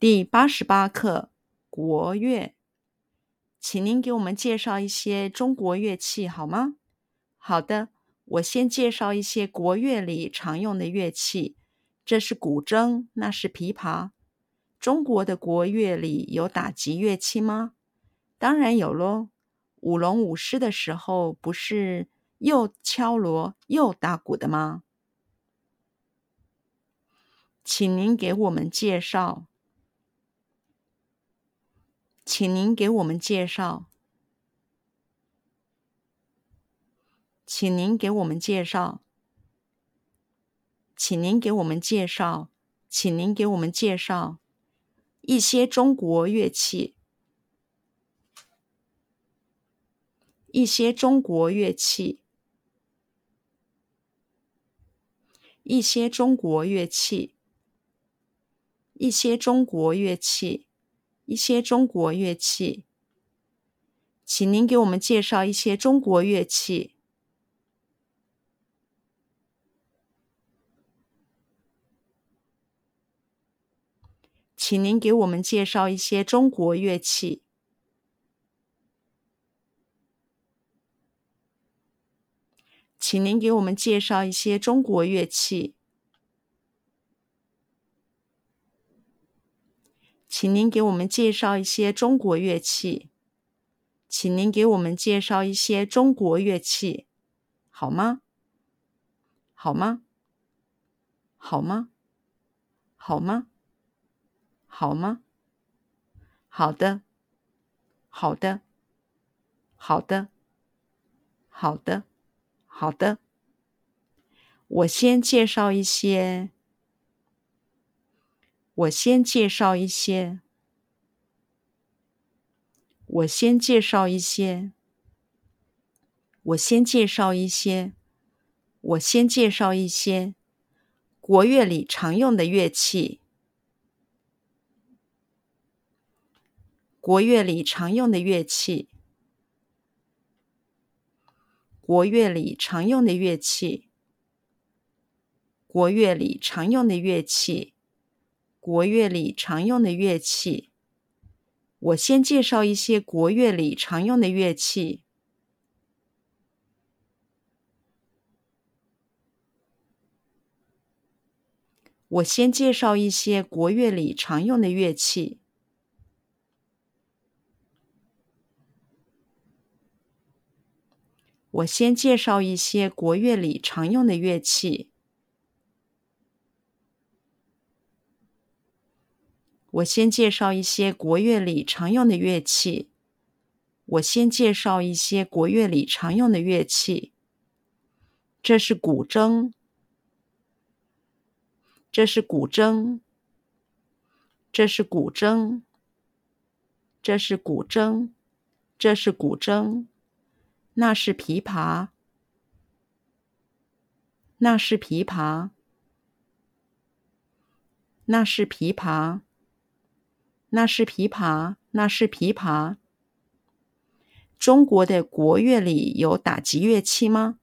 第八十八课国乐，请您给我们介绍一些中国乐器好吗？好的，我先介绍一些国乐里常用的乐器。这是古筝，那是琵琶。中国的国乐里有打击乐器吗？当然有喽。舞龙舞狮的时候，不是又敲锣又打鼓的吗？请您给我们介绍。请您给我们介绍。请您给我们介绍。请您给我们介绍。请您给我们介绍一些中国乐器。一些中国乐器。一些中国乐器。一些中国乐器。一些中国乐器，请您给我们介绍一些中国乐器。请您给我们介绍一些中国乐器。请您给我们介绍一些中国乐器。请您给我们介绍一些中国乐器。请您给我们介绍一些中国乐器，好吗？好吗？好吗？好吗？好吗？好的，好的，好的，好的，好的。我先介绍一些。我先介绍一些。我先介绍一些。我先介绍一些。我先介绍一些国乐里常用的乐器。国乐里常用的乐器。国乐里常用的乐器。国乐里常用的乐器。国乐里常用的乐器，我先介绍一些国乐里常用的乐器。我先介绍一些国乐里常用的乐器。我先介绍一些国乐里常用的乐器。我先介绍一些国乐里常用的乐器。我先介绍一些国乐里常用的乐器。这是古筝。这是古筝。这是古筝。这是古筝。这是古筝。那是琵琶。那是琵琶。那是琵琶。那是琵琶，那是琵琶。中国的国乐里有打击乐器吗？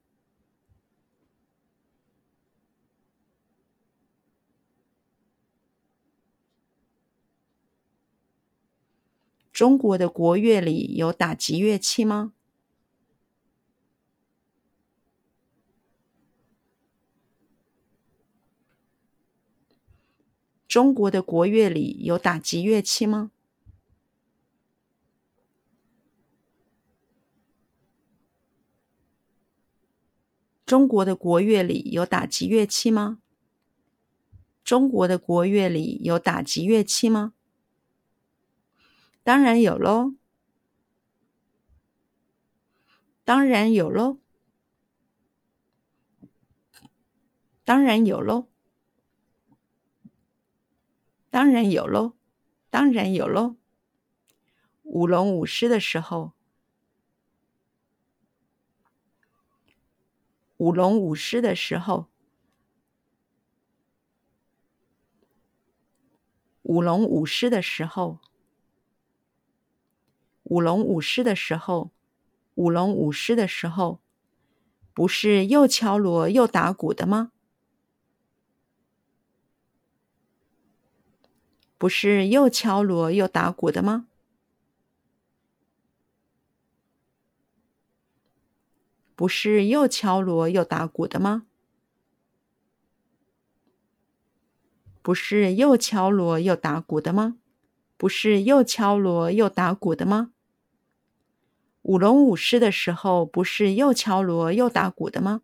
中国的国乐里有打击乐器吗？中国的国乐里有打击乐器吗？中国的国乐里有打击乐器吗？中国的国乐里有打击乐器吗？当然有喽，当然有喽，当然有喽。当然有喽，当然有喽。舞龙舞狮的时候，舞龙舞狮的时候，舞龙舞狮的时候，舞龙舞狮的时候，舞龙舞狮的时候，不是又敲锣又打鼓的吗？不是又敲锣又打鼓的吗？不是又敲锣又打鼓的吗？不是又敲锣又打鼓的吗？不是又敲锣又打鼓的吗？舞龙舞狮的时候，不是又敲锣又打鼓的吗？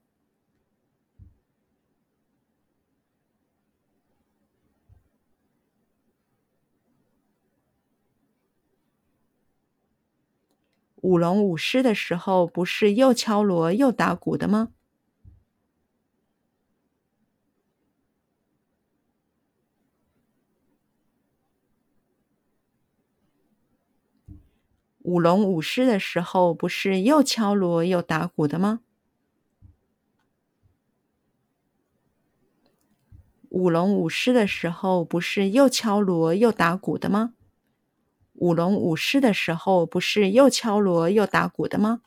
舞龙舞狮的时候，不是又敲锣又打鼓的吗？舞龙舞狮的时候，不是又敲锣又打鼓的吗？舞龙舞狮的时候，不是又敲锣又打鼓的吗？舞龙舞狮的时候，不是又敲锣又打鼓的吗？